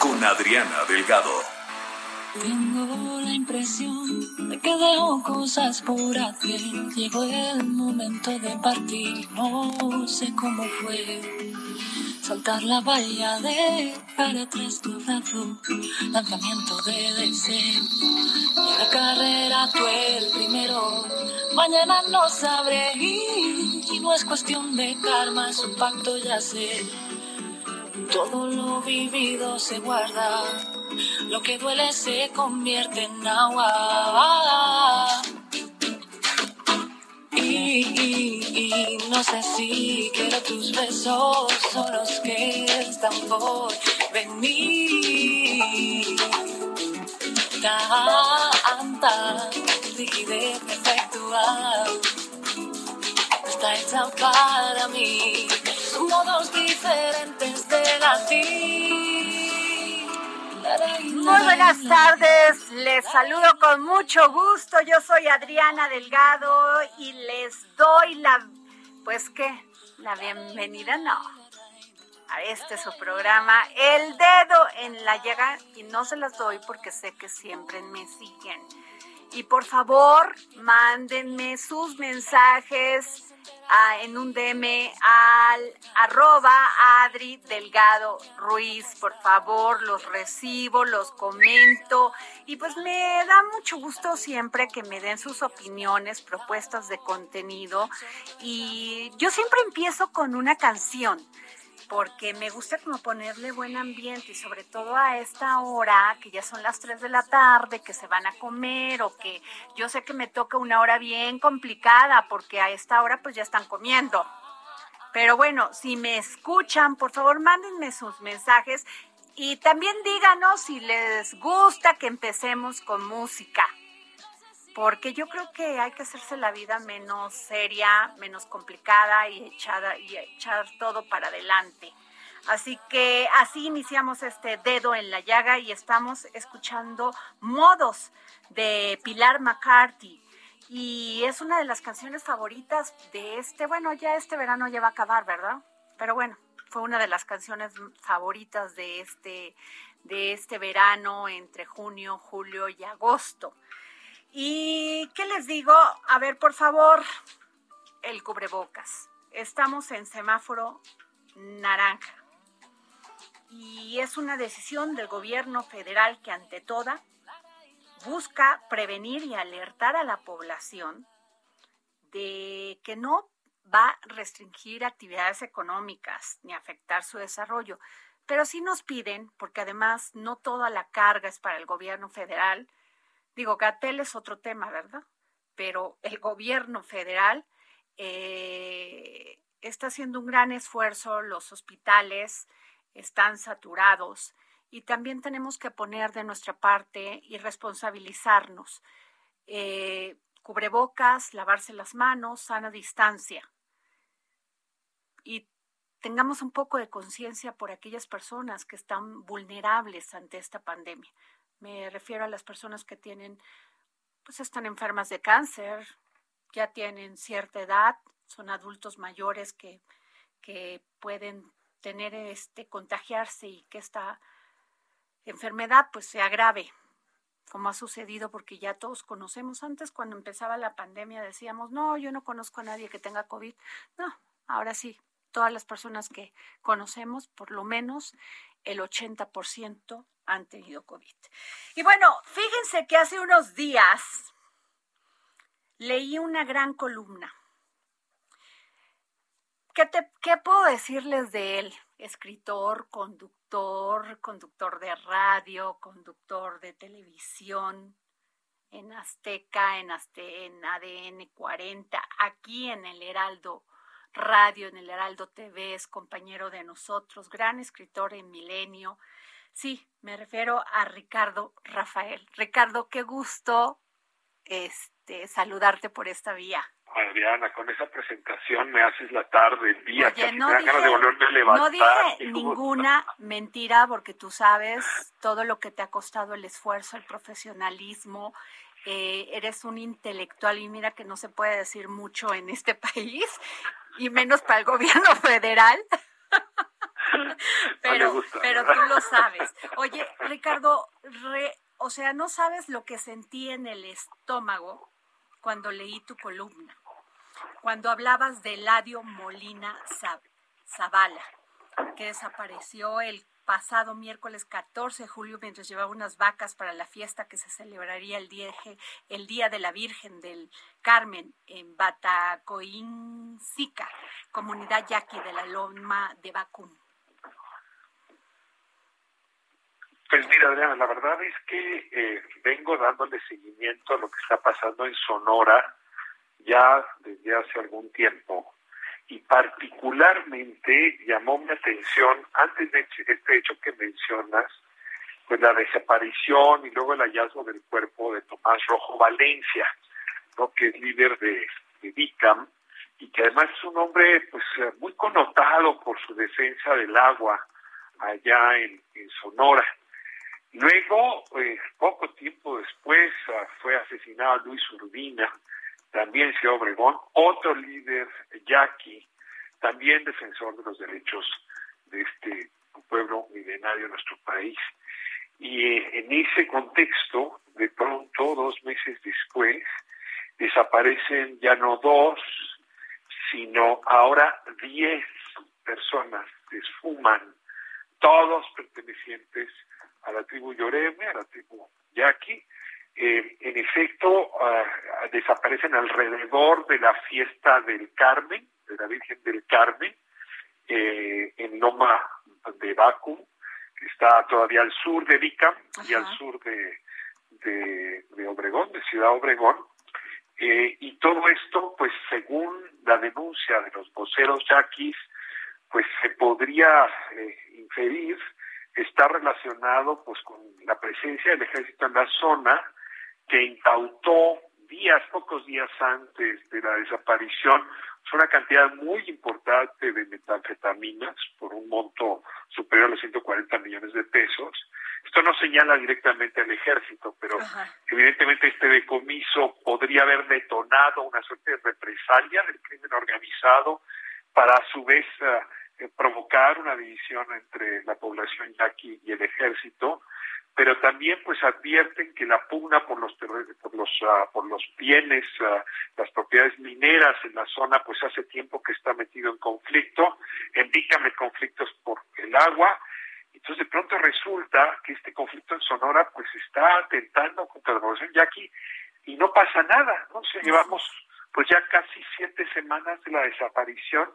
con Adriana Delgado. Tengo la impresión de que dejo cosas por hacer. Llegó el momento de partir, no sé cómo fue. Saltar la valla de para atrás tu brazo, lanzamiento de deseo. En la carrera tú el primero, mañana no sabré ir. Y no es cuestión de karma, es un pacto, ya sé. Todo lo vivido se guarda, lo que duele se convierte en agua. Y, no sé si quiero tus besos, son los que están por venir. Tanta rigidez perfectual está hecha para mí. Modos diferentes de latir. Muy buenas tardes, les saludo con mucho gusto. Yo soy Adriana Delgado y les doy la, pues qué, la bienvenida, no, a este su programa, El Dedo en la Llaga, y no se las doy porque sé que siempre me siguen. Y por favor, mándenme sus mensajes en un DM al arroba Adri Delgado Ruiz. Por favor, los recibo, los comento. Y pues me da mucho gusto siempre que me den sus opiniones, propuestas de contenido. Y yo siempre empiezo con una canción porque me gusta como ponerle buen ambiente y sobre todo a esta hora, que ya son las 3 de la tarde, que se van a comer o que yo sé que me toca una hora bien complicada porque a esta hora pues ya están comiendo. Pero bueno, si me escuchan, por favor mándenme sus mensajes y también díganos si les gusta que empecemos con música porque yo creo que hay que hacerse la vida menos seria, menos complicada y echar todo para adelante. Así que así iniciamos este dedo en la llaga y estamos escuchando Modos de Pilar McCarthy. Y es una de las canciones favoritas de este, bueno, ya este verano ya va a acabar, ¿verdad? Pero bueno, fue una de las canciones favoritas de este, de este verano entre junio, julio y agosto. ¿Y qué les digo? A ver, por favor, el cubrebocas. Estamos en semáforo naranja. Y es una decisión del gobierno federal que ante toda busca prevenir y alertar a la población de que no va a restringir actividades económicas ni afectar su desarrollo. Pero sí nos piden, porque además no toda la carga es para el gobierno federal, Digo, Gatel es otro tema, ¿verdad? Pero el gobierno federal eh, está haciendo un gran esfuerzo, los hospitales están saturados y también tenemos que poner de nuestra parte y responsabilizarnos. Eh, cubrebocas, lavarse las manos, sana distancia. Y tengamos un poco de conciencia por aquellas personas que están vulnerables ante esta pandemia. Me refiero a las personas que tienen, pues están enfermas de cáncer, ya tienen cierta edad, son adultos mayores que, que pueden tener este contagiarse y que esta enfermedad pues se agrave como ha sucedido porque ya todos conocemos. Antes cuando empezaba la pandemia decíamos no yo no conozco a nadie que tenga covid no ahora sí todas las personas que conocemos por lo menos el 80% han tenido COVID. Y bueno, fíjense que hace unos días leí una gran columna. ¿Qué, te, ¿Qué puedo decirles de él? Escritor, conductor, conductor de radio, conductor de televisión, en Azteca, en, en ADN 40, aquí en el Heraldo Radio, en el Heraldo TV, es compañero de nosotros, gran escritor en Milenio. Sí, me refiero a Ricardo Rafael. Ricardo, qué gusto este, saludarte por esta vía. Adriana, con esa presentación me haces la tarde, el día, Oye, no dije, de volverme a levantar. No dije ninguna mentira porque tú sabes todo lo que te ha costado el esfuerzo, el profesionalismo, eh, eres un intelectual y mira que no se puede decir mucho en este país y menos para el gobierno federal. pero, pero tú lo sabes. Oye, Ricardo, o sea, no sabes lo que sentí en el estómago cuando leí tu columna, cuando hablabas de Ladio Molina Zavala, que desapareció el pasado miércoles 14 de julio mientras llevaba unas vacas para la fiesta que se celebraría el día, el día de la Virgen del Carmen en Batacoincica, comunidad yaqui de la Loma de Bacum. Pues mira, Adriana, la verdad es que eh, vengo dándole seguimiento a lo que está pasando en Sonora ya desde hace algún tiempo y particularmente llamó mi atención, antes de este hecho que mencionas, pues la desaparición y luego el hallazgo del cuerpo de Tomás Rojo Valencia, ¿no? que es líder de, de DICAM y que además es un hombre pues muy connotado por su defensa del agua allá en, Sonora. Luego, pues, poco tiempo después, ah, fue asesinado Luis Urbina, también Ciudad Obregón, otro líder yaqui, también defensor de los derechos de este pueblo milenario de nuestro país. Y eh, en ese contexto, de pronto, dos meses después, desaparecen ya no dos, sino ahora diez personas se esfuman, todos pertenecientes a la tribu Yoreme, a la tribu Yaqui, eh, en efecto ah, desaparecen alrededor de la fiesta del Carmen, de la Virgen del Carmen, eh, en Loma de Baku, que está todavía al sur de Vicam y al sur de, de, Obregón, de Ciudad Obregón. Eh, y todo esto, pues según la denuncia de los voceros yaquis, pues se podría inferir está relacionado pues con la presencia del ejército en la zona que incautó días, pocos días antes de la desaparición, una cantidad muy importante de metanfetaminas por un monto superior a los 140 millones de pesos. Esto no señala directamente al ejército, pero evidentemente este decomiso podría haber detonado una suerte de represalia del crimen organizado para a su vez eh, provocar una división entre la población yaqui y el ejército pero también pues advierten que la pugna por los por los ah, por los bienes ah, las propiedades mineras en la zona pues hace tiempo que está metido en conflicto indícame conflictos por el agua. Entonces de pronto resulta que este conflicto en Sonora pues está atentando contra la población yaqui y no pasa nada no se llevamos pues ya casi siete semanas de la desaparición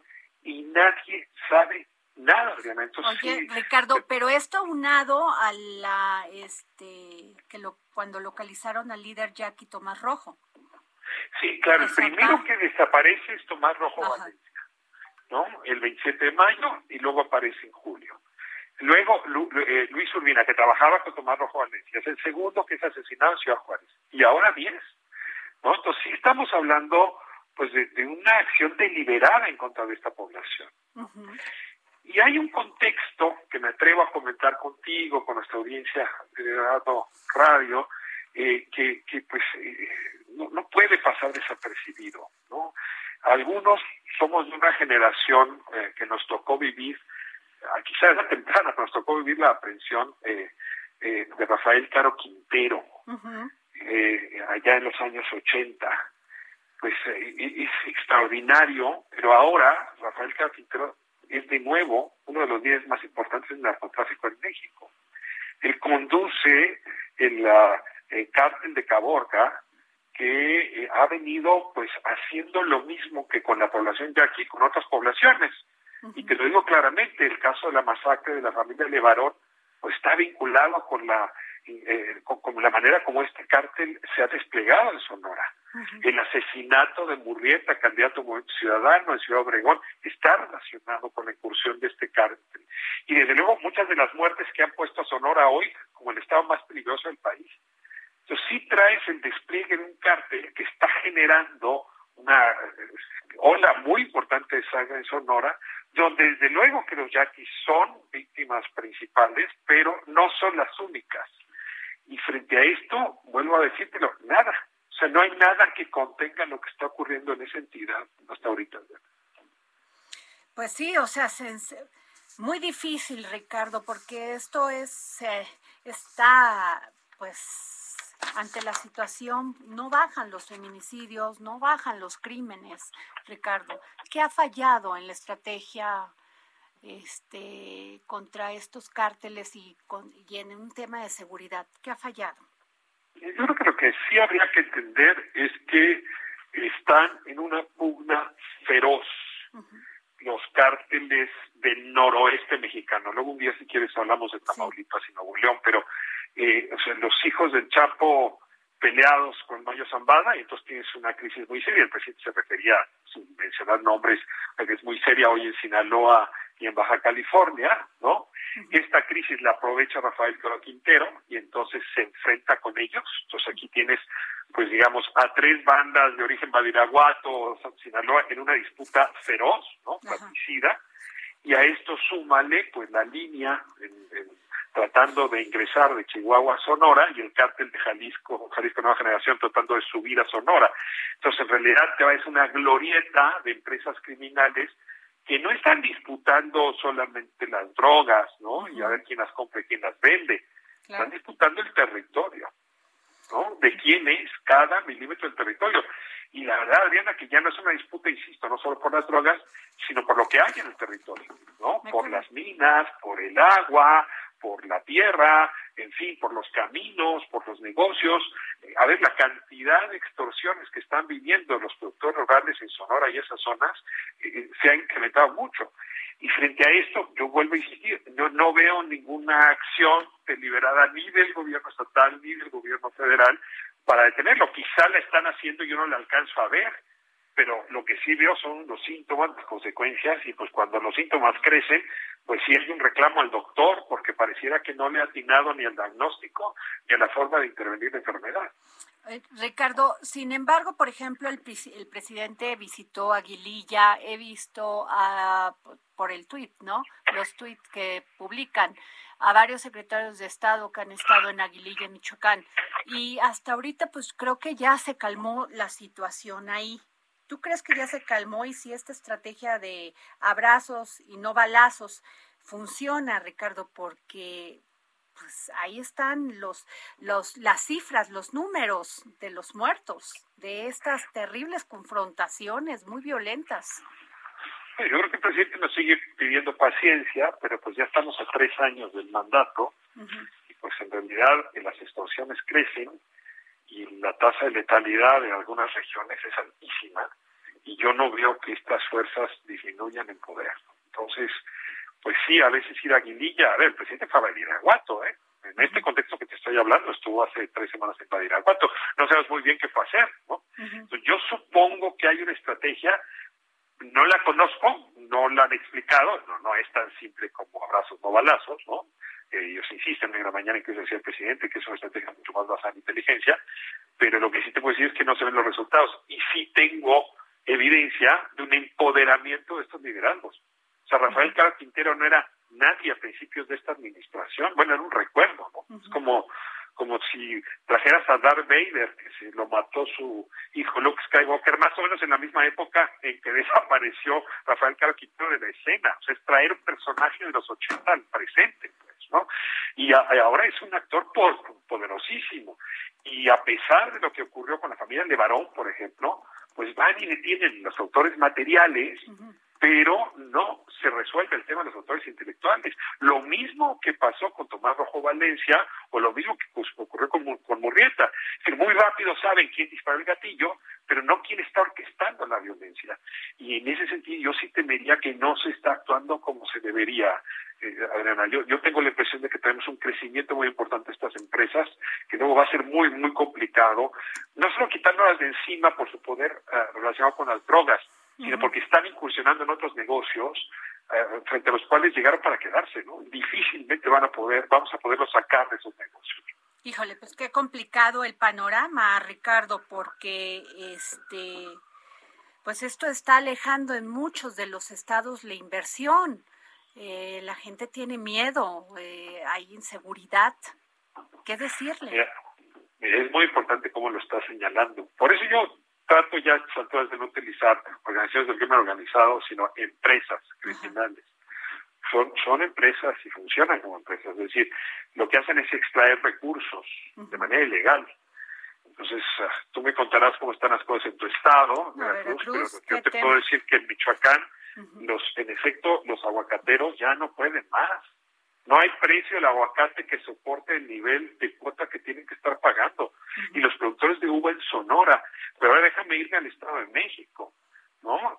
y nadie sabe nada, obviamente. Oye, Ricardo, pero esto unado a la, este, que lo, cuando localizaron al líder Jackie Tomás Rojo. Sí, claro, el primero que desaparece es Tomás Rojo Valencia, ¿no? El 27 de mayo y luego aparece en julio. Luego eh, Luis Urbina, que trabajaba con Tomás Rojo Valencia, es el segundo que es asesinado en Ciudad Juárez. Y ahora 10. ¿no? Entonces sí estamos hablando pues de, una acción deliberada en contra de esta población. Y hay un contexto que me atrevo a comentar contigo, con nuestra audiencia de Radio, eh, que, que, pues eh, no, puede pasar desapercibido. ¿no? Algunos somos de una generación eh, que nos tocó vivir, quizás la temprana, pero nos tocó vivir la aprehensión de Rafael Caro Quintero, allá en los años 80. Pues es extraordinario, pero ahora Rafael Caro Quintero es de nuevo uno de los líderes más importantes del narcotráfico en México. Él conduce el, el cártel de Caborca, que eh, ha venido pues haciendo lo mismo que con la población de aquí, con otras poblaciones. Y te lo digo claramente, el caso de la masacre de la familia Levarón pues está vinculado con la eh, con, la manera como este cártel se ha desplegado en Sonora. El asesinato de Murrieta, candidato ciudadano en Ciudad Obregón, está relacionado con la incursión de este cártel. Y desde luego muchas de las muertes que han puesto a Sonora hoy como el estado más peligroso del país. Entonces sí traes el despliegue de un cártel que está generando una eh, ola muy importante de sangre en Sonora, donde desde luego que los yaquis son víctimas principales, pero no son las únicas. Y frente a esto, vuelvo a decírtelo, nada. O sea, no hay nada que contenga lo que está ocurriendo en esa entidad hasta ahorita. Pues sí, o sea, muy difícil, Ricardo, porque esto es, está, pues, ante la situación, no bajan los feminicidios, no bajan los crímenes, Ricardo. ¿Qué ha fallado en la estrategia este, contra estos cárteles y, con, y en un tema de seguridad? ¿Qué ha fallado? Yo creo que lo que sí habría que entender es que están en una pugna feroz los cárteles del noroeste mexicano. Luego un día, si quieres, hablamos de Tamaulipas y Nuevo León, pero eh, o sea, los hijos del Chapo peleados con Mayo Zambada y entonces tienes una crisis muy seria. El presidente se refería, sin mencionar nombres, a que es muy seria hoy en Sinaloa y en Baja California, ¿no? Esta crisis la aprovecha Rafael Coro Quintero y entonces se enfrenta con ellos. Entonces aquí tienes, pues digamos, a tres bandas de origen badiraguato, Sinaloa, en una disputa feroz, ¿no? Patricida. Y a esto súmale, pues, la línea tratando de ingresar de Chihuahua a Sonora y el cártel de Jalisco, Jalisco Nueva Generación tratando de subir a Sonora. Entonces, en realidad, es una glorieta de empresas criminales que no están disputando solamente las drogas, ¿no? Y a ver quién las compra y quién las vende. Están disputando el territorio, ¿no? De quién es cada milímetro del territorio. Y la verdad, Adriana, que ya no es una disputa, insisto, no solo por las drogas, sino por lo que hay en el territorio, ¿no? Por las minas, por el agua, por la tierra, en fin, por los caminos, por los negocios. Eh, a ver, la cantidad de extorsiones que están viviendo los productores rurales en Sonora y esas zonas eh, eh, se ha incrementado mucho. Y frente a esto, yo vuelvo a insistir, yo no veo ninguna acción deliberada ni del gobierno estatal ni del gobierno federal para detenerlo. Quizá la están haciendo y yo no la alcanzo a ver, pero lo que sí veo son los síntomas, las consecuencias, y pues cuando los síntomas crecen, pues sí hay un reclamo al doctor, porque pareciera que no le ha atinado ni al diagnóstico ni a la forma de intervenir la enfermedad. Eh, Ricardo, sin embargo, por ejemplo, el, el presidente visitó Aguililla, he visto por el tuit, ¿no? Los tuits que publican a varios secretarios de Estado que han estado en Aguililla, Michoacán, y hasta ahorita pues creo que ya se calmó la situación ahí. ¿Tú crees que ya se calmó y si esta estrategia de abrazos y no balazos funciona, Ricardo? Porque pues ahí están los, los, las cifras, los números de los muertos, de estas terribles confrontaciones muy violentas. Yo creo que el presidente nos sigue pidiendo paciencia, pero pues ya estamos a tres años del mandato y pues en realidad las extorsiones crecen y la tasa de letalidad de algunas regiones es altísima y yo no veo que estas fuerzas disminuyan en poder. Entonces, pues sí, a veces ir a Guindilla, a ver, el presidente fue a Badiraguato, ¿eh? En este contexto que te estoy hablando, estuvo hace tres semanas en Badiraguato, no sabes muy bien qué fue hacer, ¿no? Entonces, yo supongo que hay una estrategia, no la conozco, no la han explicado, no, no es tan simple como abrazos no balazos, ¿no? Ellos insisten en la mañana en que decía el presidente que es una estrategia mucho más basada en inteligencia, pero lo que sí te puedo decir es que no se ven los resultados. Y sí tengo evidencia de un empoderamiento de estos liderazgos. O sea, Rafael Cara Quintero no era nadie a principios de esta administración. Bueno, era un recuerdo, ¿no? Es como, como si trajeras a Darth Vader, que se lo mató su hijo Luke Skywalker, más o menos en la misma época en que desapareció Rafael Cara Quintero de la escena. O sea, es traer un personaje de los 80 al presente, ¿no? Y, ahora es un actor poderosísimo. Y a pesar de lo que ocurrió con la familia de Barón, por ejemplo, pues van y detienen los autores materiales, pero no se resuelve el tema de los autores intelectuales. Lo mismo que pasó con Tomás Rojo Valencia o lo mismo que ocurrió con, con Murrieta. que muy rápido saben quién disparó el gatillo, pero no quién está orquestando la violencia. Y en ese sentido yo sí temería que no se está actuando como se debería. Eh, Adriana, yo, yo tengo la impresión de que tenemos un crecimiento muy importante de estas empresas, que luego va a ser muy, muy complicado, no solo quitándolas de encima por su poder eh, relacionado con las drogas, sino porque están incursionando en otros negocios eh, frente a los cuales llegaron para quedarse, ¿no? Difícilmente van a poder, vamos a poderlos sacar de esos negocios. Híjole, pues qué complicado el panorama, Ricardo, porque este pues esto está alejando en muchos de los estados la inversión. Eh, la gente tiene miedo, eh, hay inseguridad. ¿Qué decirle? es muy importante cómo lo está señalando. Por eso yo trato ya a de no utilizar organizaciones del crimen organizado, sino empresas criminales. Son, son empresas y funcionan como empresas, es decir, lo que hacen es extraer recursos de manera ilegal. Entonces, ah, tú me contarás cómo están las cosas en tu estado, Veracruz, pero yo te puedo decir que en Michoacán, los, en efecto, los aguacateros ya no pueden más. No hay precio del aguacate que soporte el nivel de cuota que tienen que estar pagando. Y los productores de uva en Sonora. Pero ahora déjame irme al Estado de México. ¿no?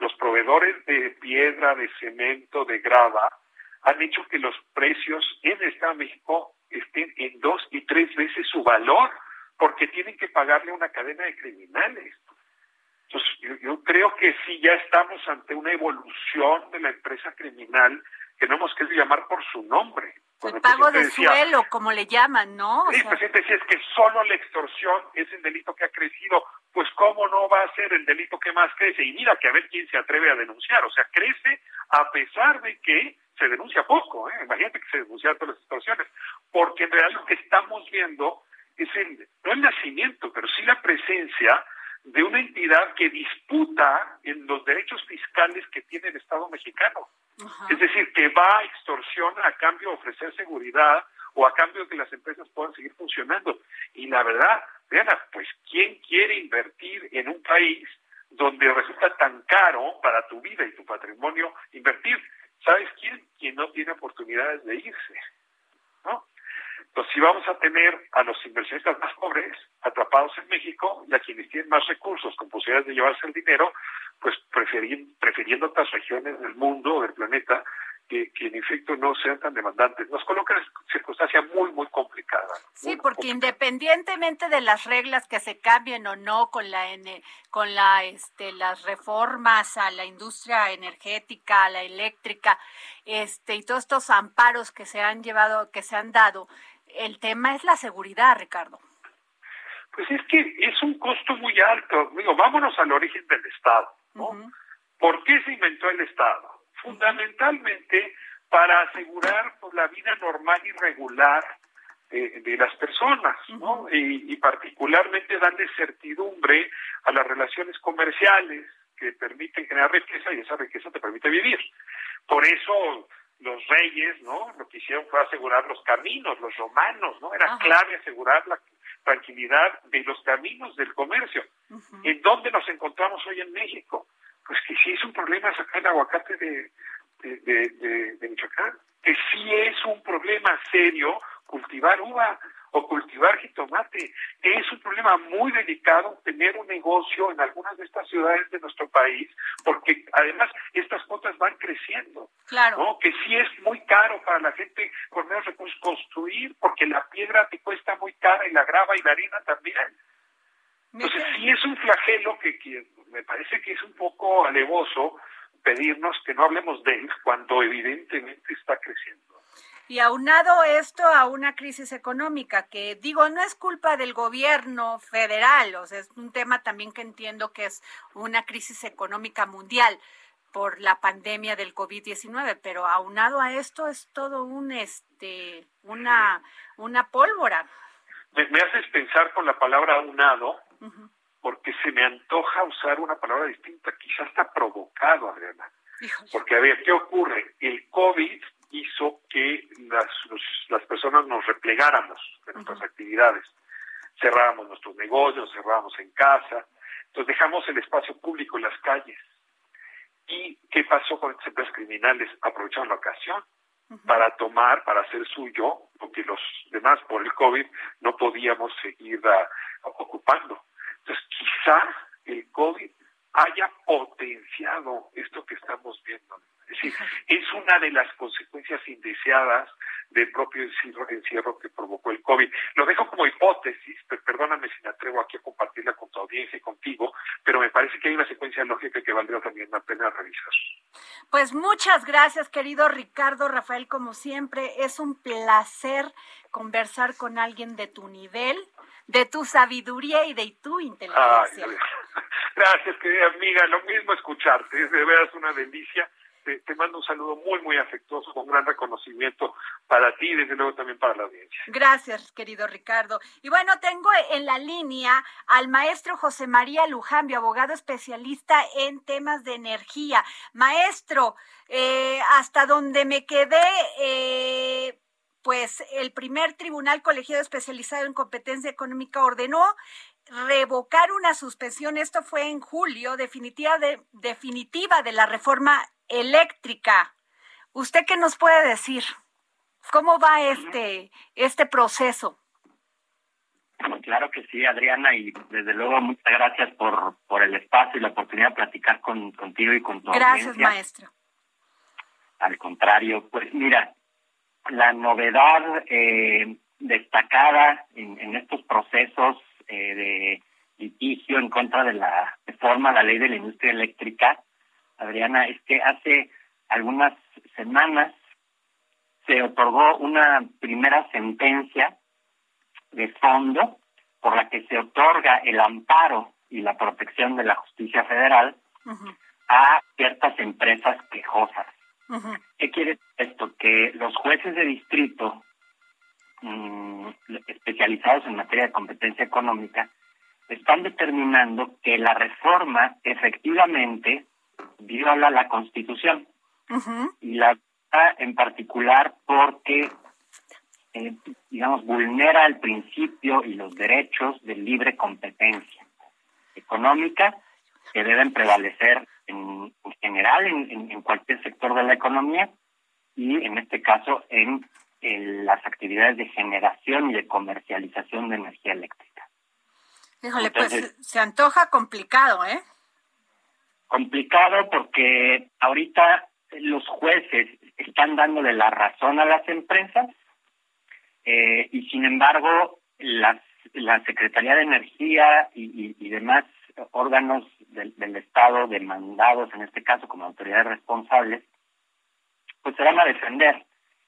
los proveedores de piedra, de cemento, de grava, han hecho que los precios en el Estado de México estén en dos y tres veces su valor, porque tienen que pagarle a una cadena de criminales. Entonces, yo, creo que sí, ya estamos ante una evolución de la empresa criminal que no hemos querido llamar por su nombre. el, pago de suelo, como le llaman, ¿no? sí, el presidente decía es que solo la extorsión es el delito que ha crecido. Pues, ¿cómo no va a ser el delito que más crece? Y mira que a ver quién se atreve a denunciar. O sea, crece a pesar de que se denuncia poco. ¿eh? Imagínate que se denuncian todas las extorsiones. Porque en realidad lo que estamos viendo es el, no el nacimiento, pero sí la presencia de una entidad que disputa en los derechos fiscales que tiene el Estado mexicano. Es decir, que va a extorsión a cambio de ofrecer seguridad o a cambio de que las empresas puedan seguir funcionando. Y la verdad, Diana, pues ¿quién quiere invertir en un país donde resulta tan caro para tu vida y tu patrimonio invertir? ¿Sabes quién? Quien no tiene oportunidades de irse. ¿no? Entonces, si vamos a tener a los inversionistas más pobres atrapados en México y a quienes tienen más recursos con posibilidades de llevarse el dinero, pues prefiriendo otras regiones del mundo o del planeta que, en efecto no sean tan demandantes. Nos coloca en una circunstancia muy, muy complicada. Sí, porque independientemente de las reglas que se cambien o no con la con la este las reformas a la industria energética, a la eléctrica, este y todos estos amparos que se han llevado, que se han dado, el tema es la seguridad, Ricardo. Pues es que es un costo muy alto. Digo, vámonos al origen del Estado, ¿no? ¿Por qué se inventó el Estado? fundamentalmente para asegurar pues, la vida normal y regular de, las personas, ¿no? Y, particularmente darle certidumbre a las relaciones comerciales que permiten generar riqueza y esa riqueza te permite vivir. Por eso los reyes, ¿no? Lo que hicieron fue asegurar los caminos, los romanos, ¿no? Era clave asegurar la tranquilidad de los caminos del comercio. ¿En dónde nos encontramos hoy en México? pues que sí es un problema sacar el aguacate de, de, de, Michoacán, que sí es un problema serio cultivar uva o cultivar jitomate. Es un problema muy delicado tener un negocio en algunas de estas ciudades de nuestro país, porque además estas cuotas van creciendo. Claro. ¿no? Que sí es muy caro para la gente con menos recursos construir, porque la piedra te cuesta muy cara y la grava y la harina también. Entonces sí es un flagelo que, que me parece que es un poco alevoso pedirnos que no hablemos de él cuando evidentemente está creciendo. Y aunado esto a una crisis económica, que digo, no es culpa del gobierno federal, o sea, es un tema también que entiendo que es una crisis económica mundial por la pandemia del COVID-19, pero aunado a esto es todo un, este, una, una pólvora. Me, haces pensar con la palabra aunado, porque se me antoja usar una palabra distinta, quizás está provocado, Adriana. Porque, a ver, ¿qué ocurre? El COVID hizo que las, las personas nos replegáramos de nuestras actividades. Cerrábamos nuestros negocios, cerrábamos en casa, entonces dejamos el espacio público en las calles. ¿Y qué pasó con estas empresas criminales? Aprovecharon la ocasión para tomar, para hacer suyo, porque los demás por el COVID no podíamos seguir ah, ocupando. Entonces, quizá el COVID haya potenciado esto que estamos viendo. Es decir, es una de las consecuencias indeseadas del propio encierro, que provocó el COVID. Lo dejo como hipótesis, pero perdóname si me atrevo aquí a compartirla con tu audiencia y contigo, pero me parece que hay una secuencia lógica que valdría también la pena revisar. Pues muchas gracias, querido Ricardo Rafael, como siempre, es un placer conversar con alguien de tu nivel, de tu sabiduría y de tu inteligencia. gracias, querida amiga, lo mismo escucharte, es de veras una delicia te, mando un saludo muy, muy afectuoso, con gran reconocimiento para ti y desde luego también para la audiencia. Gracias, querido Ricardo. Y bueno, tengo en la línea al maestro José María Lujambio, abogado especialista en temas de energía. Maestro, eh, hasta donde me quedé, eh, pues el primer tribunal colegiado especializado en competencia económica ordenó revocar una suspensión, esto fue en julio, definitiva de, definitiva de la reforma eléctrica. ¿Usted qué nos puede decir? ¿Cómo va este, este proceso? Claro que sí, Adriana, y desde luego muchas gracias por, por el espacio y la oportunidad de platicar con, contigo y con tu Gracias, maestro. Al contrario, pues mira, la novedad eh, destacada en, en, estos procesos eh, de litigio en contra de la reforma a la ley de la industria eléctrica Adriana, es que hace algunas semanas se otorgó una primera sentencia de fondo por la que se otorga el amparo y la protección de la justicia federal a ciertas empresas quejosas. ¿Qué quiere decir esto? Que los jueces de distrito mm, especializados en materia de competencia económica están determinando que la reforma efectivamente viola la Constitución. Y la en particular porque, eh, digamos, vulnera el principio y los derechos de libre competencia económica que deben prevalecer en, general en, cualquier sector de la economía y en este caso en, las actividades de generación y de comercialización de energía eléctrica. Híjole, pues se antoja complicado, ¿eh? complicado porque ahorita los jueces están dándole la razón a las empresas eh, y sin embargo las, la Secretaría de Energía y, demás órganos del, del, Estado demandados, en este caso como autoridades responsables, pues se van a defender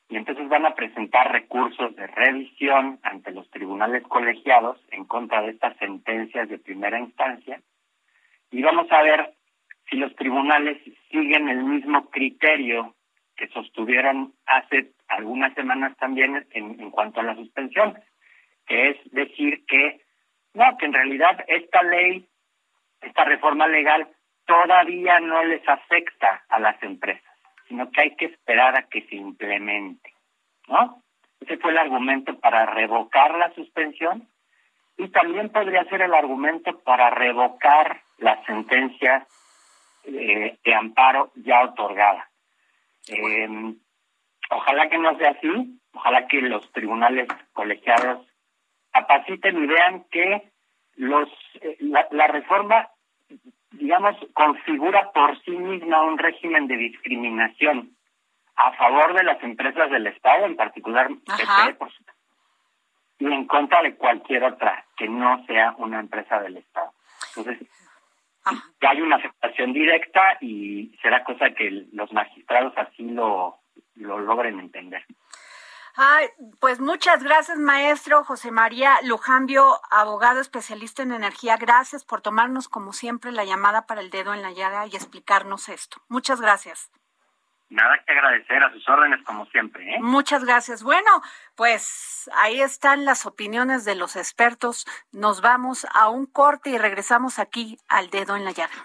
y entonces van a presentar recursos de revisión ante los tribunales colegiados en contra de estas sentencias de primera instancia. Y vamos a ver si los tribunales siguen el mismo criterio que sostuvieron hace algunas semanas también en, cuanto a la suspensión, que es decir que no, que en realidad esta ley, esta reforma legal todavía no les afecta a las empresas, sino que hay que esperar a que se implemente, ¿no? Ese fue el argumento para revocar la suspensión y también podría ser el argumento para revocar las sentencias eh, de amparo ya otorgada. Eh, ojalá que no sea así, ojalá que los tribunales colegiados capaciten y vean que los eh, la, reforma, digamos, configura por sí misma un régimen de discriminación a favor de las empresas del Estado, en particular y en contra de cualquier otra que no sea una empresa del Estado. Entonces, que hay una aceptación directa y será cosa que los magistrados así lo, lo logren entender. Ay, pues muchas gracias, maestro José María Lujambio, abogado especialista en energía. Gracias por tomarnos, como siempre, la llamada para el dedo en la llaga y explicarnos esto. Muchas gracias. Nada que agradecer a sus órdenes como siempre. ¿eh? Muchas gracias. Bueno, pues ahí están las opiniones de los expertos. Nos vamos a un corte y regresamos aquí al dedo en la llaga.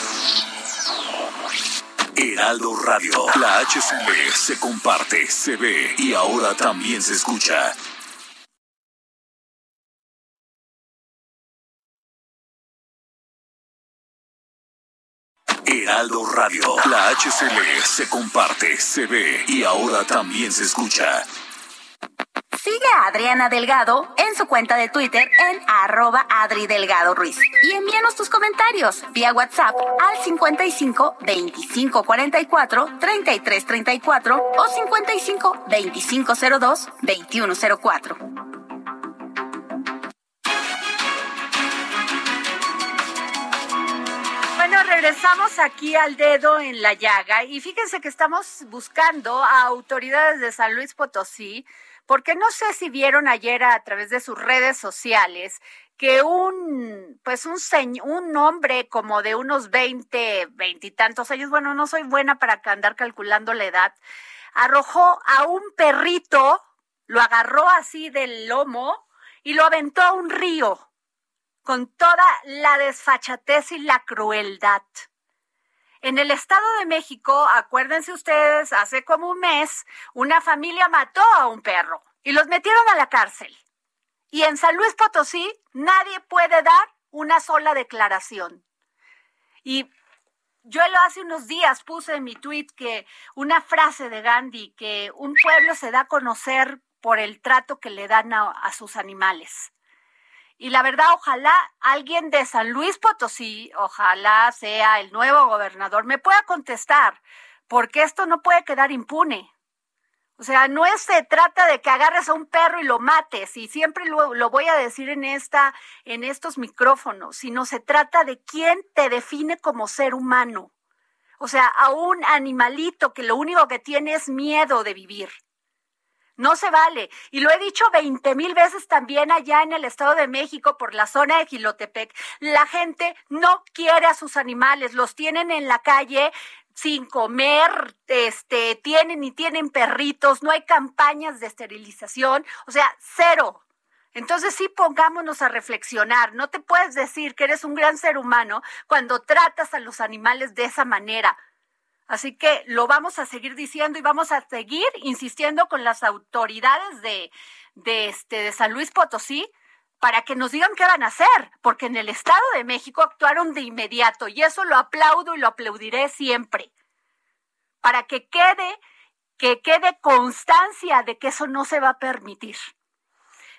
Heraldo Radio. La HCL se comparte, se ve y ahora también se escucha. Heraldo Radio. La HCL se comparte, se ve y ahora también se escucha. Sigue a Adriana Delgado en su cuenta de Twitter en arroba Adri Delgado Ruiz. Y envíanos tus comentarios vía WhatsApp al 55 25 44 33 34 o 55 25 02 21 04. Bueno, regresamos aquí al dedo en la llaga y fíjense que estamos buscando a autoridades de San Luis Potosí porque no sé si vieron ayer a través de sus redes sociales que un, pues un, un hombre como de unos 20, 20 y tantos años, bueno, no soy buena para andar calculando la edad, arrojó a un perrito, lo agarró así del lomo y lo aventó a un río con toda la desfachatez y la crueldad. En el Estado de México, acuérdense ustedes, hace como un mes, una familia mató a un perro y los metieron a la cárcel. Y en San Luis Potosí nadie puede dar una sola declaración. Y yo hace unos días puse en mi tweet que una frase de Gandhi, que un pueblo se da a conocer por el trato que le dan a sus animales. Y la verdad, ojalá alguien de San Luis Potosí, ojalá sea el nuevo gobernador, me pueda contestar, porque esto no puede quedar impune. O sea, no se trata de que agarres a un perro y lo mates, y siempre lo, lo, voy a decir en esta, en estos micrófonos, sino se trata de quién te define como ser humano. O sea, a un animalito que lo único que tiene es miedo de vivir. No se vale. Y lo he dicho veinte mil veces también allá en el Estado de México, por la zona de Gilotepec. La gente no quiere a sus animales, los tienen en la calle sin comer, este, tienen y tienen perritos, no hay campañas de esterilización, o sea, cero. Entonces sí pongámonos a reflexionar. No te puedes decir que eres un gran ser humano cuando tratas a los animales de esa manera. Así que lo vamos a seguir diciendo y vamos a seguir insistiendo con las autoridades de, de, este, de San Luis Potosí para que nos digan qué van a hacer, porque en el Estado de México actuaron de inmediato y eso lo aplaudo y lo aplaudiré siempre, para que quede, que quede constancia de que eso no se va a permitir.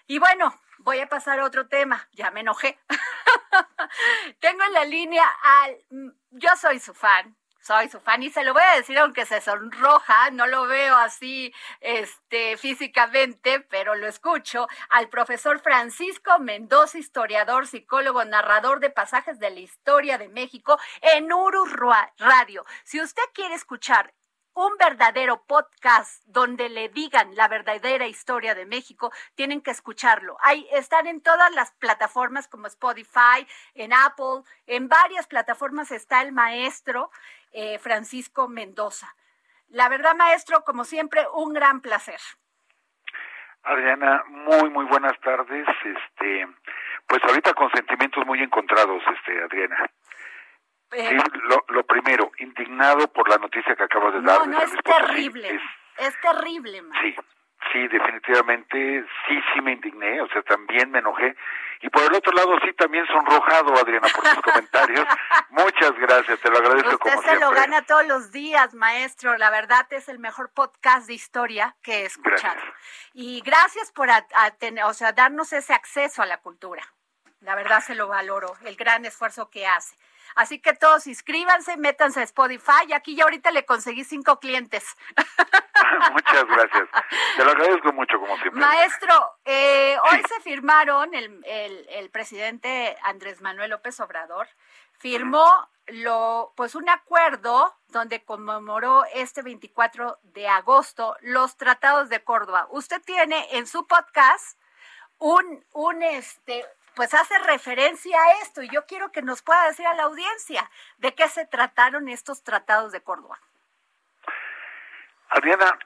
Y bueno, voy a pasar a otro tema, ya me enojé. Tengo en la línea al, yo soy su fan, soy su fan y se lo voy a decir aunque se sonroja, no lo veo así este físicamente, pero lo escucho al profesor Francisco Mendoza, historiador, psicólogo, narrador de pasajes de la historia de México en Uru Radio. Si usted quiere escuchar un verdadero podcast donde le digan la verdadera historia de México, tienen que escucharlo. Ahí están en todas las plataformas como Spotify, en Apple, en varias plataformas está el maestro eh, Francisco Mendoza. La verdad, maestro, como siempre, un gran placer. Adriana, muy muy buenas tardes. Este, pues ahorita con sentimientos muy encontrados, este, Adriana. Eh, sí, lo, lo, primero, indignado por la noticia que acabas de no, dar. No, es terrible. Es, es, terrible, man. Sí, sí, definitivamente, sí, sí me indigné, o sea, también me enojé. Y por el otro lado, sí, también sonrojado, Adriana, por tus comentarios. Muchas gracias, te lo agradezco Usted como se siempre. lo gana todos los días, maestro. La verdad es el mejor podcast de historia que he escuchado. Gracias. Y gracias por a, a tener, o sea, darnos ese acceso a la cultura. La verdad se lo valoro, el gran esfuerzo que hace. Así que todos inscríbanse, métanse a Spotify. Y aquí ya ahorita le conseguí cinco clientes. Muchas gracias. Te lo agradezco mucho, como siempre. Maestro, eh, hoy se firmaron, el, el, el, presidente Andrés Manuel López Obrador firmó lo, pues un acuerdo donde conmemoró este 24 de agosto los tratados de Córdoba. Usted tiene en su podcast un, un este, pues hace referencia a esto y yo quiero que nos pueda decir a la audiencia de qué se trataron estos tratados de Córdoba. Adriana,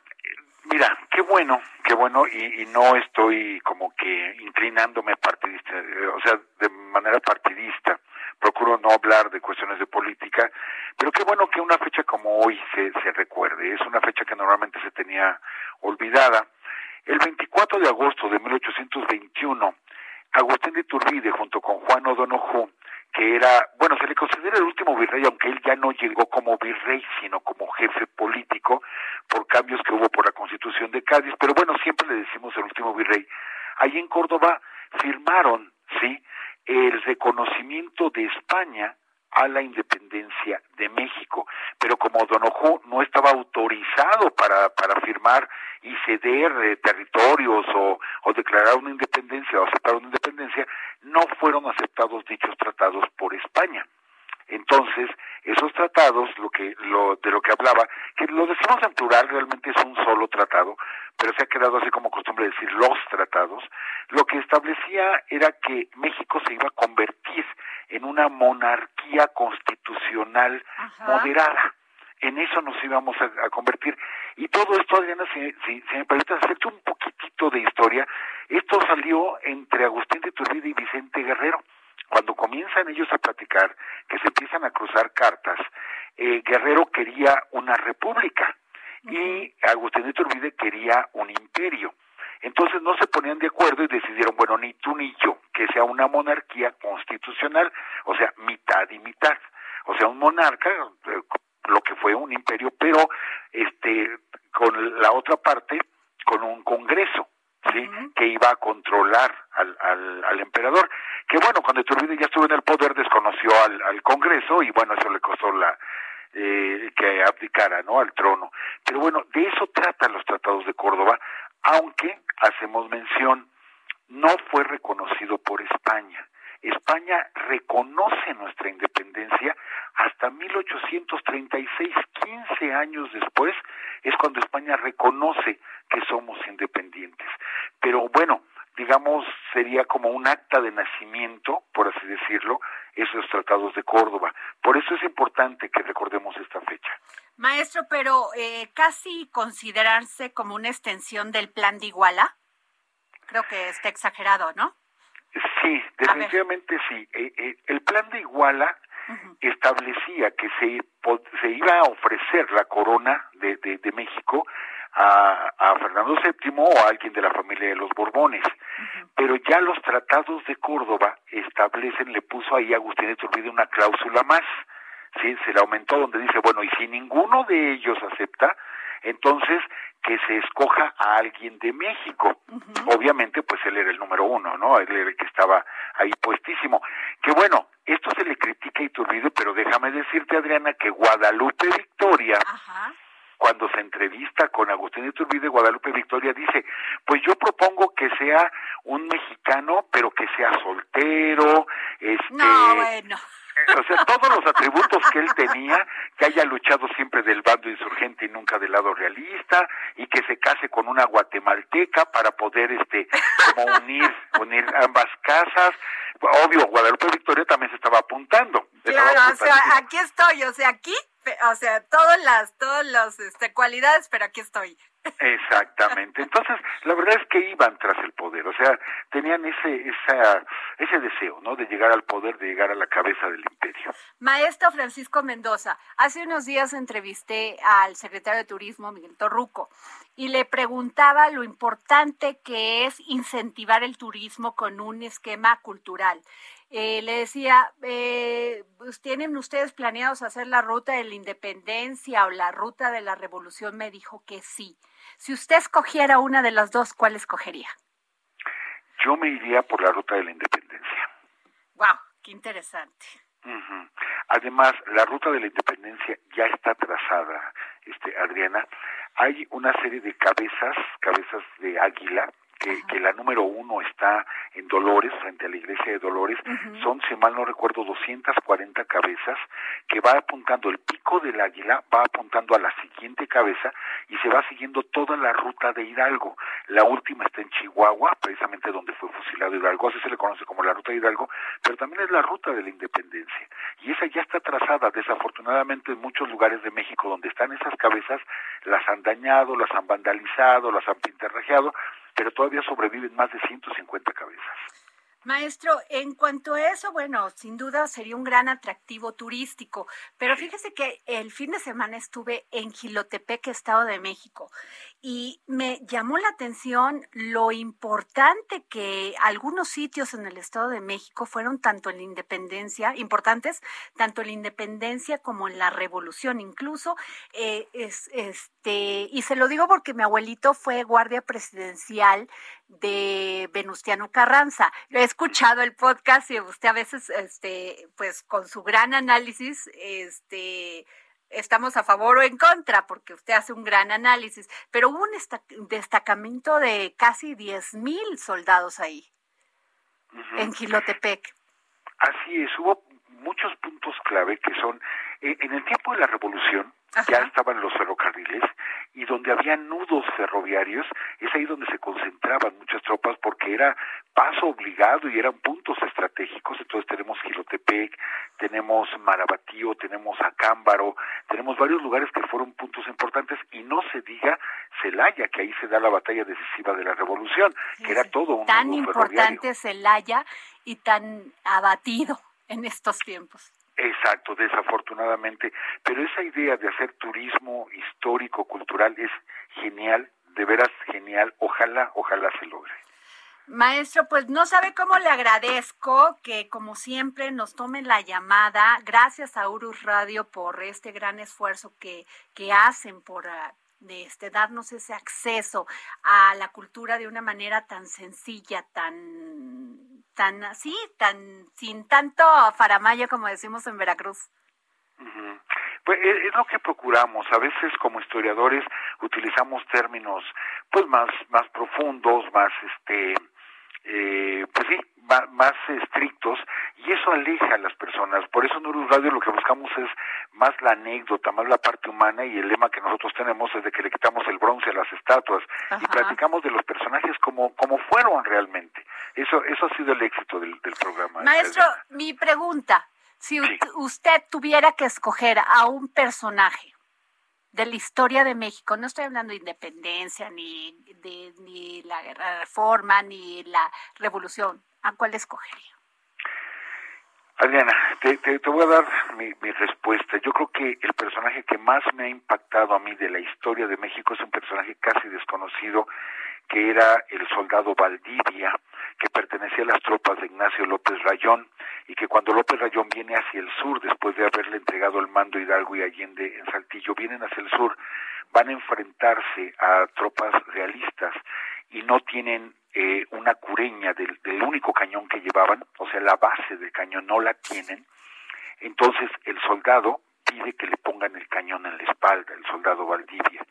mira, qué bueno, qué bueno y, no estoy como que inclinándome partidista, o sea, de manera partidista. Procuro no hablar de cuestiones de política, pero qué bueno que una fecha como hoy se, se recuerde. Es una fecha que normalmente se tenía olvidada. El 24 de agosto de 1821 Agustín de Iturbide junto con Juan O'Donoghue, que era, bueno, se le considera el último virrey, aunque él ya no llegó como virrey, sino como jefe político, por cambios que hubo por la constitución de Cádiz, pero bueno, siempre le decimos el último virrey. Ahí en Córdoba firmaron, sí, el reconocimiento de España a la independencia de México. Pero como Donojo no estaba autorizado para, para firmar y ceder eh, territorios o, o declarar una independencia o aceptar una independencia, no fueron aceptados dichos tratados por España. Entonces, esos tratados, lo que, lo, de lo que hablaba, que lo decimos en plural, realmente es un solo tratado, pero se ha quedado así como costumbre decir los tratados, lo que establecía era que México se iba a convertir en una monarquía constitucional moderada. En eso nos íbamos a, convertir. Y todo esto, Adriana, si, si, si me permite hacerte un poquitito de historia, esto salió entre Agustín de Iturbide y Vicente Guerrero cuando comienzan ellos a platicar, que se empiezan a cruzar cartas, eh, Guerrero quería una república y Agustín de Iturbide quería un imperio. Entonces no se ponían de acuerdo y decidieron, bueno, ni tú ni yo, que sea una monarquía constitucional, o sea, mitad y mitad. O sea, un monarca, eh, lo que fue un imperio, pero este con la otra parte, con un congreso, ¿sí? Que iba a controlar al, al, al emperador. Que bueno, cuando Iturbide ya estuvo en el poder, desconoció al, al Congreso y bueno, eso le costó la, eh, que abdicara ¿no? al trono. Pero bueno, de eso tratan los tratados de Córdoba, aunque hacemos mención, no fue reconocido por España. España reconoce nuestra independencia hasta 1836, 15 años después, es cuando España reconoce que somos independientes. Pero bueno, digamos, sería como un acta de nacimiento, por así decirlo, esos tratados de Córdoba. Por eso es importante que recordemos esta fecha. Maestro, pero eh, casi considerarse como una extensión del plan de Iguala, creo que está exagerado, ¿no? Sí, definitivamente sí. Eh, eh, el plan de Iguala establecía que se, se iba a ofrecer la corona de, de, de México a, a, Fernando VII o a alguien de la familia de los Borbones. Pero ya los tratados de Córdoba establecen, le puso ahí a Agustín de Iturbide una cláusula más, ¿sí? se le aumentó donde dice, bueno, y si ninguno de ellos acepta, entonces que se escoja a alguien de México. Obviamente, pues él era el número uno, ¿no? Él era el que estaba ahí puestísimo. Que bueno, esto se le critica a Iturbide, pero déjame decirte, Adriana, que Guadalupe Victoria, cuando se entrevista con Agustín Iturbide, Guadalupe Victoria dice, pues yo propongo que sea un mexicano, pero que sea soltero, este... No, bueno o sea, todos los atributos que él tenía, que haya luchado siempre del bando insurgente y nunca del lado realista, y que se case con una guatemalteca para poder, este, como unir, unir ambas casas. Obvio, Guadalupe Victoria también se estaba apuntando. Claro, o sea, aquí estoy, o sea, aquí, o sea, todas las, todas las, este, cualidades, pero aquí estoy. Exactamente. Entonces, la verdad es que iban tras el poder, o sea, tenían ese esa, ese deseo, ¿no? De llegar al poder, de llegar a la cabeza del imperio. Maestro Francisco Mendoza, hace unos días entrevisté al secretario de Turismo, Miguel Torruco, y le preguntaba lo importante que es incentivar el turismo con un esquema cultural. Eh, le decía, eh, pues, ¿tienen ustedes planeados hacer la ruta de la independencia o la ruta de la revolución? Me dijo que sí. Si usted escogiera una de las dos, ¿cuál escogería? Yo me iría por la ruta de la independencia. Wow, qué interesante. Además, la ruta de la independencia ya está trazada, este, Adriana. Hay una serie de cabezas, cabezas de águila, que, la número uno está en Dolores, frente a la iglesia de Dolores, son, si mal no recuerdo, 240 cabezas, que va apuntando el pico del águila, va apuntando a la siguiente cabeza y se va siguiendo toda la ruta de Hidalgo. La última está en Chihuahua, precisamente donde fue fusilado Hidalgo, así se le conoce como la ruta de Hidalgo, pero también es la ruta de la independencia. Y esa ya está trazada, desafortunadamente, en muchos lugares de México donde están esas cabezas, las han dañado, las han vandalizado, las han pintarrajeado, pero todavía sobreviven más de 150 cabezas. Maestro, en cuanto a eso, bueno, sin duda sería un gran atractivo turístico, pero fíjese que el fin de semana estuve en Gilotepec, Estado de México, y me llamó la atención lo importante que algunos sitios en el Estado de México fueron tanto en la independencia, importantes, tanto en la independencia como en la revolución, incluso, eh, es, este, y se lo digo porque mi abuelito fue guardia presidencial de Venustiano Carranza. He escuchado el podcast y usted a veces, este, pues con su gran análisis, este, estamos a favor o en contra, porque usted hace un gran análisis, pero hubo un destacamento de casi 10 mil soldados ahí, en Gilotepec. Así es, hubo muchos puntos clave que son, eh, en el tiempo de la revolución, ya estaban los ferrocarriles y donde había nudos ferroviarios, es ahí donde se concentraban muchas tropas porque era paso obligado y eran puntos estratégicos. Entonces tenemos Gilotepec, tenemos Marabatío, tenemos Acámbaro, tenemos varios lugares que fueron puntos importantes y no se diga Celaya, que ahí se da la batalla decisiva de la revolución, que era todo un tan importante Celaya y tan abatido en estos tiempos. Exacto, desafortunadamente. Pero esa idea de hacer turismo histórico, cultural, es genial, de veras genial. Ojalá, ojalá se logre. Maestro, pues no sabe cómo le agradezco que como siempre nos tome la llamada. Gracias a Urus Radio por este gran esfuerzo que, que hacen por ah, este, darnos ese acceso a la cultura de una manera tan sencilla, tan tan así, tan sin tanto faramayo como decimos en Veracruz. Pues es lo que procuramos. A veces como historiadores utilizamos términos pues más más profundos, más este eh, pues sí, más, estrictos y eso aleja a las personas. Por eso en Urus Radio lo que buscamos es más la anécdota, más la parte humana y el lema que nosotros tenemos es de que le quitamos el bronce a las estatuas y platicamos de los personajes como, como fueron realmente. Eso, eso ha sido el éxito del, programa. Maestro, mi pregunta, si usted tuviera que escoger a un personaje, de la historia de México. No estoy hablando de independencia, ni de ni la reforma, ni la revolución. ¿A cuál escogería? Adriana, te, voy a dar mi, mi, respuesta. Yo creo que el personaje que más me ha impactado a mí de la historia de México es un personaje casi desconocido, que era el soldado Valdivia, que pertenecía a las tropas de Ignacio López Rayón, y que cuando López Rayón viene hacia el sur, después de haberle entregado el mando Hidalgo y Allende en Saltillo, vienen hacia el sur, van a enfrentarse a tropas realistas y no tienen eh, una cureña del, único cañón que llevaban, o sea, la base del cañón no la tienen, entonces el soldado pide que le pongan el cañón en la espalda, el soldado Valdivia.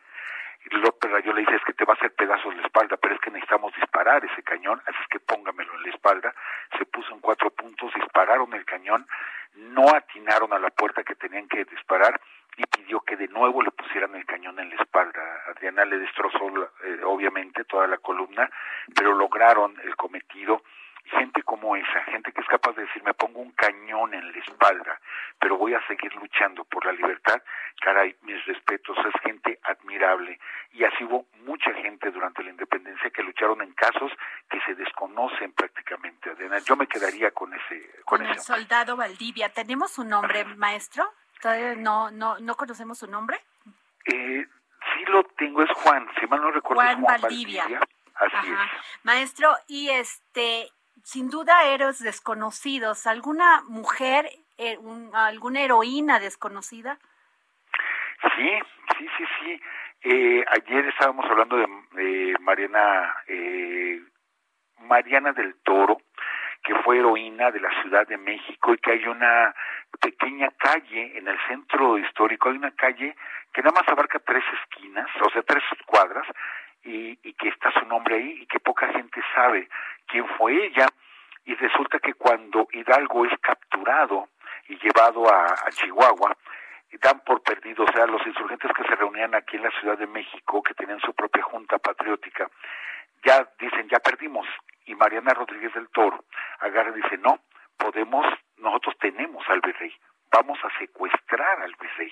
Y López Rayón le dice, es que te va a hacer pedazos la espalda, pero es que necesitamos disparar ese cañón, así es que póngamelo en la espalda. Se puso en cuatro puntos, dispararon el cañón, no atinaron a la puerta que tenían que disparar y pidió que de nuevo le pusieran el cañón en la espalda. Adriana le destrozó eh, obviamente toda la columna, pero lograron el cometido gente como esa, gente que es capaz de decir, me pongo un cañón en la espalda, pero voy a seguir luchando por la libertad, caray, mis respetos, es gente admirable. Y así hubo mucha gente durante la independencia que lucharon en casos que se desconocen prácticamente. Adriana, yo me quedaría con ese. Con, Valdivia. ¿Tenemos su nombre, maestro? ¿Todavía no, no, no conocemos su nombre? Eh, sí lo tengo, es Juan, si mal no recuerdo. Juan, Juan Valdivia. Así es. Maestro, y este, sin duda héroes desconocidos, ¿alguna mujer, eh, alguna heroína desconocida? Sí, sí, sí, sí. Eh, ayer estábamos hablando de, Mariana, eh, Mariana del que fue heroína de la Ciudad de México y que hay una pequeña calle en el centro histórico, hay una calle que nada más abarca tres esquinas, o sea, tres cuadras, y, que está su nombre ahí y que poca gente sabe quién fue ella. Y resulta que cuando Hidalgo es capturado y llevado a, a Chihuahua, dan por perdido, o sea, los insurgentes que se reunían aquí en la Ciudad de México, que tenían su propia junta patriótica, ya dicen, ya perdimos. Y Mariana Rodríguez del Toro agarra y dice, no, podemos, nosotros tenemos al virrey, vamos a secuestrar al virrey.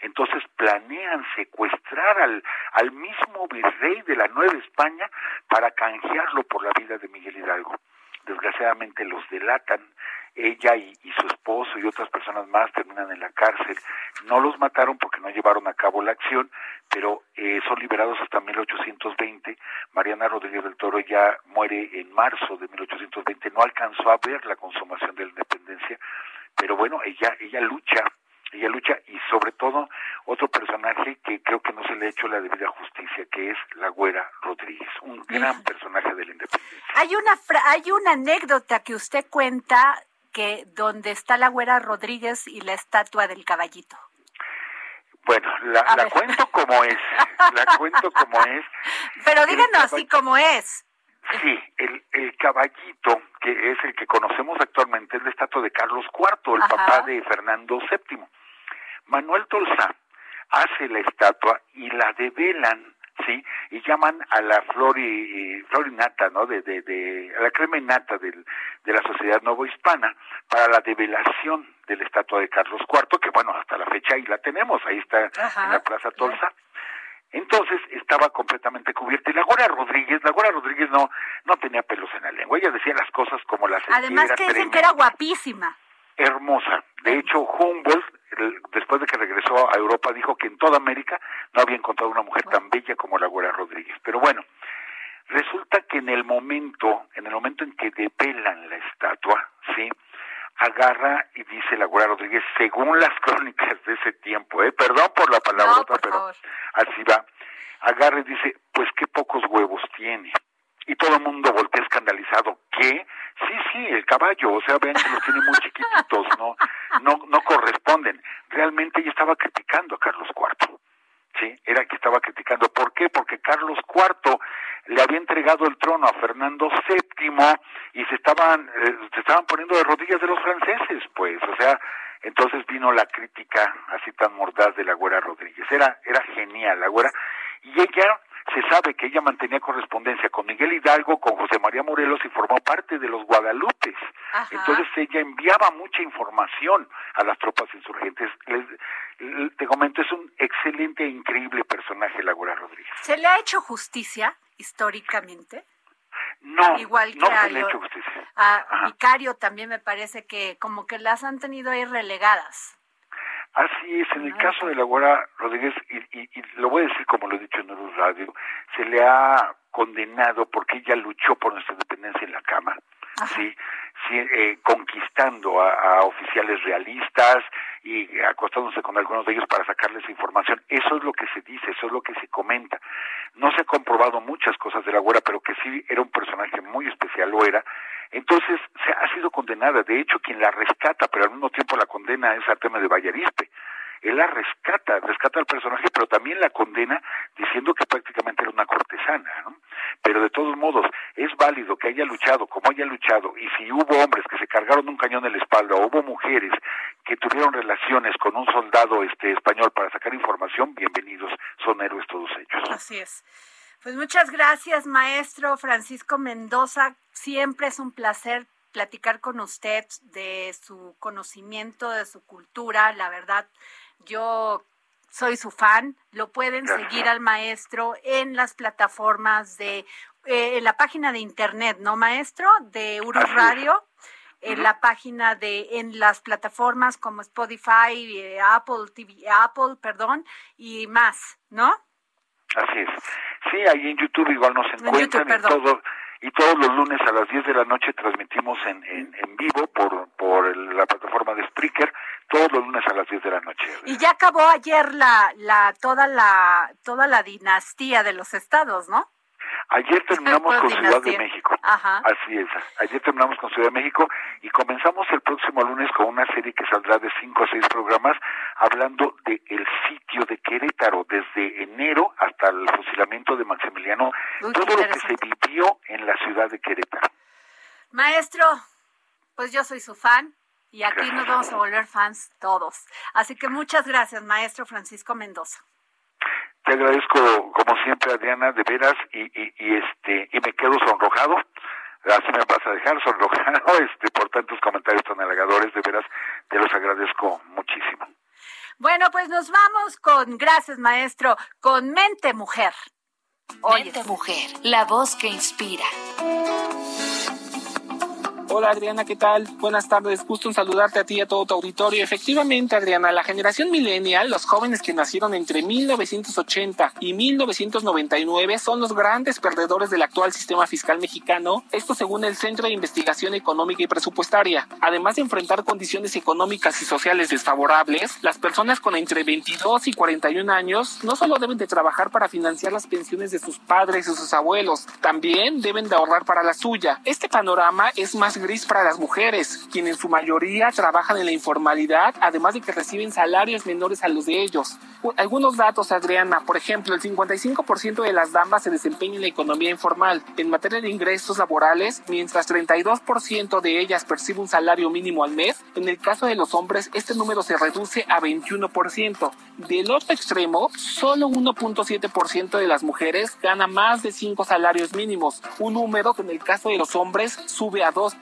Entonces planean secuestrar al, al mismo virrey de la Nueva España para canjearlo por la vida de Miguel Hidalgo. Desgraciadamente los delatan, ella y, su esposo y otras personas más terminan en la cárcel. No los mataron porque no llevaron a cabo la acción, pero eh, son liberados hasta 1820. Mariana Rodríguez del Toro ya muere en marzo de 1820. No alcanzó a ver la consumación de la independencia, pero bueno, ella ella lucha ella lucha y sobre todo otro personaje que creo que no se le ha hecho la debida justicia que es la Güera Rodríguez un gran personaje de la independencia hay una hay una anécdota que usted cuenta que donde está la güera Rodríguez y la estatua del caballito. Bueno, la, cuento como es, la cuento como es. Pero díganos así como es. Sí, el, el caballito, que es el que conocemos actualmente, es la estatua de Carlos IV, el papá de Fernando VII. Manuel Tolsa hace la estatua y la develan sí y llaman a la flor y, florinata no de, de, de a la crema innata del, de la sociedad novohispana para la develación de la estatua de Carlos IV que bueno hasta la fecha ahí la tenemos ahí está en la Plaza Tolsa. Entonces estaba completamente cubierta y la Gora Rodríguez, la Gora Rodríguez no no tenía pelos en la lengua, ella decía las cosas como las Además que dicen que era guapísima. Hermosa. De hecho, Humboldt después de que regresó a Europa, dijo que en toda América no había encontrado una mujer tan bella como la Güera Rodríguez. Pero bueno, resulta que en el momento, en el momento en que develan la estatua, sí, agarra y dice la Güera Rodríguez, según las crónicas de ese tiempo, eh, perdón por la palabra, pero así va, agarra y dice, pues qué pocos huevos tiene y todo el mundo voltea escandalizado. ¿Qué? Sí, sí, el caballo, o sea, vean que los tiene muy chiquititos, no, no, no corresponden. Realmente ella estaba criticando a Carlos IV. Sí, era que estaba criticando. ¿Por qué? Porque Carlos IV le había entregado el trono a Fernando VII y se estaban, eh, se estaban poniendo de rodillas de los franceses, pues, o sea, entonces vino la crítica así tan mordaz de la Güera Rodríguez. Era, era genial la Güera. Y ella se sabe que ella mantenía correspondencia con Miguel Hidalgo, con José María Morelos y formó parte de los Guadalupes. Entonces ella enviaba mucha información a las tropas insurgentes. te comento, es un excelente e increíble personaje, Laura Rodríguez. ¿Se le ha hecho justicia históricamente? No, Igual que no se le ha hecho justicia. A Vicario también me parece que como que las han tenido ahí relegadas. Así es, en el caso de la Guara Rodríguez, y, y, lo voy a decir como lo he dicho en el Radio, se le ha condenado porque ella luchó por nuestra independencia en la cama, sí, sí eh, conquistando a, oficiales realistas y acostándose con algunos de ellos para sacarles información. Eso es lo que se dice, eso es lo que se comenta. No se ha comprobado muchas cosas de la Guara, pero que sí era un personaje muy especial, lo era, entonces, condenada. De hecho, quien la rescata, pero al mismo tiempo la condena es Artemio de Vallarispe. Él la rescata, rescata al personaje, pero también la condena diciendo que prácticamente era una cortesana, ¿no? Pero de todos modos, es válido que haya luchado como haya luchado, y si hubo hombres que se cargaron un cañón en la espalda, o hubo mujeres que tuvieron relaciones con un soldado este español para sacar información, bienvenidos, son héroes todos ellos. Así es. Pues muchas gracias, maestro Francisco Mendoza. Siempre es un placer platicar con usted de su conocimiento, de su cultura. La verdad, yo soy su fan. Lo pueden seguir al maestro en las plataformas de, eh, en la página de internet, ¿no, maestro? De Urus Radio. En la página de, en las plataformas como Spotify, eh, Apple TV, Apple, perdón, y más, ¿no? Así es. Sí, ahí en YouTube igual nos encuentran y, todo, y todos los lunes a las 10 de la noche transmitimos en, en, vivo por, por la plataforma de Spreaker, todos los lunes a las 10 de la noche. Y ya acabó ayer la, la, toda la, toda la dinastía de los estados, ¿no? Ayer terminamos con Ciudad de México. Así es. Ayer terminamos con Ciudad de México y comenzamos el próximo lunes con una serie que saldrá de cinco a seis programas hablando del el sitio de Querétaro desde enero hasta el fusilamiento de Maximiliano, todo lo que se vivió en la ciudad de Querétaro. Maestro, pues yo soy su fan y aquí nos vamos a volver fans todos. Así que muchas gracias, maestro Francisco Mendoza. Te agradezco como siempre, Adriana, de veras, y, y, este y me quedo sonrojado. Así me vas a dejar sonrojado este, por tantos comentarios tan halagadores, de veras, te los agradezco muchísimo. Bueno, pues nos vamos con, gracias maestro, con Mente Mujer. Mente Mujer, la voz que inspira. Hola Adriana, ¿qué tal? Buenas tardes, gusto en saludarte a ti y a todo tu auditorio. Efectivamente, Adriana, la generación millennial, los jóvenes que nacieron entre 1980 y 1999, son los grandes perdedores del actual sistema fiscal mexicano, esto según el Centro de Investigación Económica y Presupuestaria. Además de enfrentar condiciones económicas y sociales desfavorables, las personas con entre 22 y 41 años no solo deben de trabajar para financiar las pensiones de sus padres y sus abuelos, también deben de ahorrar para la suya. Este panorama es más gris para las mujeres, quienes en su mayoría trabajan en la informalidad, además de que reciben salarios menores a los de ellos. Algunos datos, Adriana, por ejemplo, el 55% de las damas se desempeñan en la economía informal en materia de ingresos laborales, mientras 32% de ellas percibe un salario mínimo al mes. En el caso de los hombres, este número se reduce a 21%. Del otro extremo, solo 1.7% de las mujeres gana más de 5 salarios mínimos, un número que en el caso de los hombres sube a 2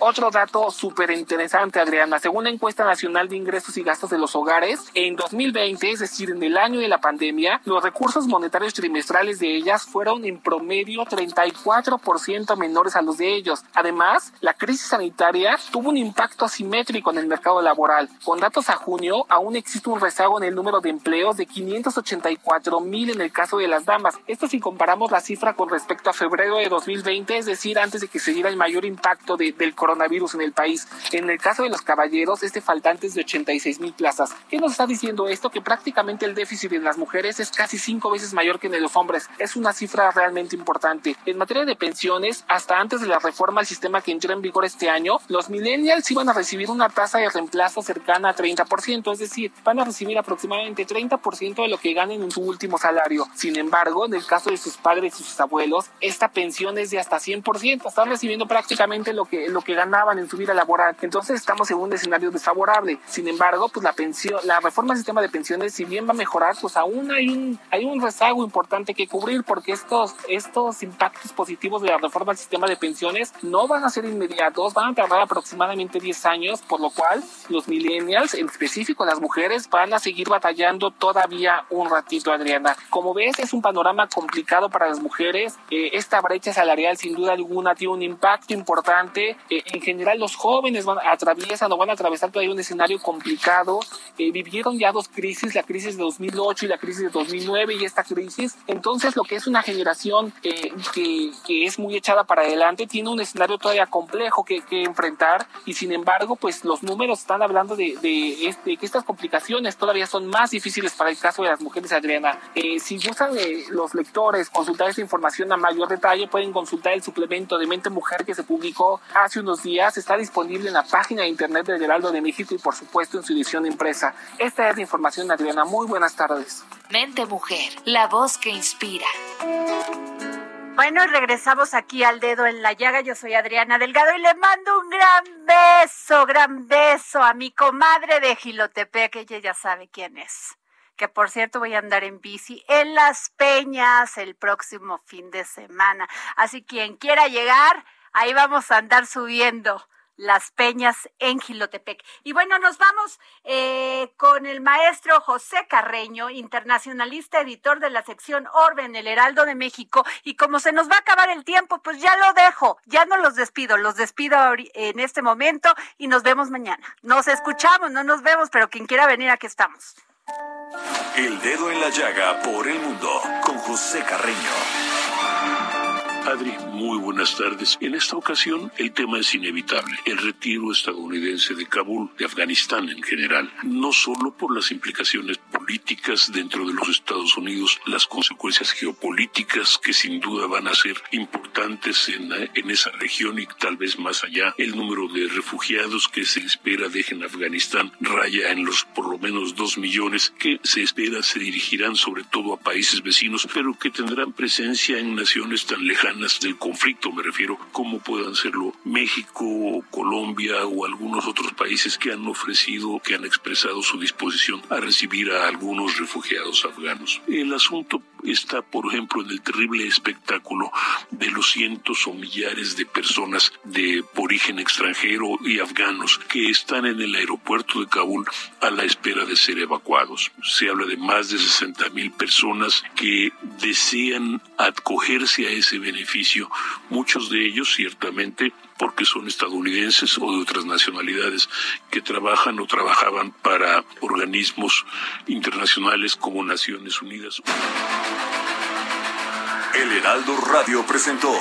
Otro dato súper interesante, Adriana. Según la encuesta nacional de ingresos y gastos de los hogares, en 2020, es decir, en el año de la pandemia, los recursos monetarios trimestrales de ellas fueron en promedio 34% menores a los de ellos. Además, la crisis sanitaria tuvo un impacto asimétrico en el mercado laboral. Con datos a junio, aún existe un rezago en el número de empleos de 584 mil en el caso de las damas. Esto si comparamos la cifra con respecto a febrero de 2020, es decir, antes de que se diera el mayor impacto del coronavirus en el país. En el caso de los caballeros, este faltante es de 86 mil plazas. ¿Qué nos está diciendo esto? Que prácticamente el déficit en las mujeres es casi cinco veces mayor que en los hombres. Es una cifra realmente importante. En materia de pensiones, hasta antes de la reforma al sistema que entró en vigor este año, los millennials iban a recibir una tasa de reemplazo cercana a 30%, es decir, van a recibir aproximadamente 30% de lo que ganen en su último salario. Sin embargo, en el caso de sus padres y sus abuelos, esta pensión es de hasta 100%. Están recibiendo prácticamente prácticamente lo que, lo que ganaban en su vida laboral. Entonces estamos en un escenario desfavorable. Sin embargo, pues la pensión, la reforma del sistema de pensiones, si bien va a mejorar, pues aún hay un, hay un rezago importante que cubrir porque estos, estos impactos positivos de la reforma del sistema de pensiones no van a ser inmediatos, van a tardar aproximadamente 10 años, por lo cual los millennials, en específico las mujeres, van a seguir batallando todavía un ratito, Adriana. Como ves, es un panorama complicado para las mujeres. Eh, esta brecha salarial, sin duda alguna, tiene un impacto importante. Eh, en general, los jóvenes van, atraviesan o van a atravesar todavía un escenario complicado. Eh, vivieron ya dos crisis, la crisis de 2008 y la crisis de 2009 y esta crisis. Entonces, lo que es una generación eh, que, que, es muy echada para adelante tiene un escenario todavía complejo que, que enfrentar y sin embargo, pues los números están hablando de, de, este, que estas complicaciones todavía son más difíciles para el caso de las mujeres, Adriana. si gustan los lectores consultar esta información a mayor detalle, pueden consultar el suplemento de Mente Mujer que se publicó hace unos días, está disponible en la página de internet del Heraldo de México y por supuesto en su edición impresa. Esta es la información, Adriana. Muy buenas tardes. Mente Mujer, la voz que inspira. Bueno, regresamos aquí al dedo en la llaga. Yo soy Adriana Delgado y le mando un gran beso, gran beso a mi comadre de Gilotepec, que ella ya sabe quién es. Que por cierto voy a andar en bici en Las Peñas el próximo fin de semana. Así quien quiera llegar, Ahí vamos a andar subiendo las peñas en Gilotepec. Y bueno, nos vamos eh, con el maestro José Carreño, internacionalista, editor de la sección Orbe en el Heraldo de México. Y como se nos va a acabar el tiempo, pues ya lo dejo, ya no los despido, los despido en este momento y nos vemos mañana. Nos escuchamos, no nos vemos, pero quien quiera venir, aquí estamos. El dedo en la llaga por el mundo con José Carreño. Adri, muy buenas tardes. En esta ocasión el tema es inevitable, el retiro estadounidense de Kabul, de Afganistán en general, no solo por las implicaciones políticas dentro de los Estados Unidos, las consecuencias geopolíticas que sin duda van a ser importantes en, en esa región y tal vez más allá, el número de refugiados que se espera dejen Afganistán raya en los por lo menos dos millones que se espera se dirigirán sobre todo a países vecinos, pero que tendrán presencia en naciones tan lejanas del conflicto, me refiero, como puedan serlo México, Colombia o algunos otros países que han ofrecido, que han expresado su disposición a recibir a algunos refugiados afganos. El asunto está, por ejemplo, en el terrible espectáculo de los cientos o millares de personas de origen extranjero y afganos que están en el aeropuerto de Kabul a la espera de ser evacuados. Se habla de más de 60 mil personas que desean acogerse a ese beneficio, muchos de ellos ciertamente porque son estadounidenses o de otras nacionalidades que trabajan o trabajaban para organismos internacionales como Naciones Unidas. El Heraldo Radio presentó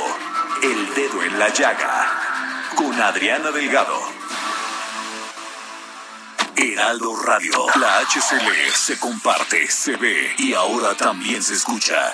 El Dedo en la Llaga con Adriana Delgado. Heraldo Radio, la HCL se comparte, se ve y ahora también se escucha.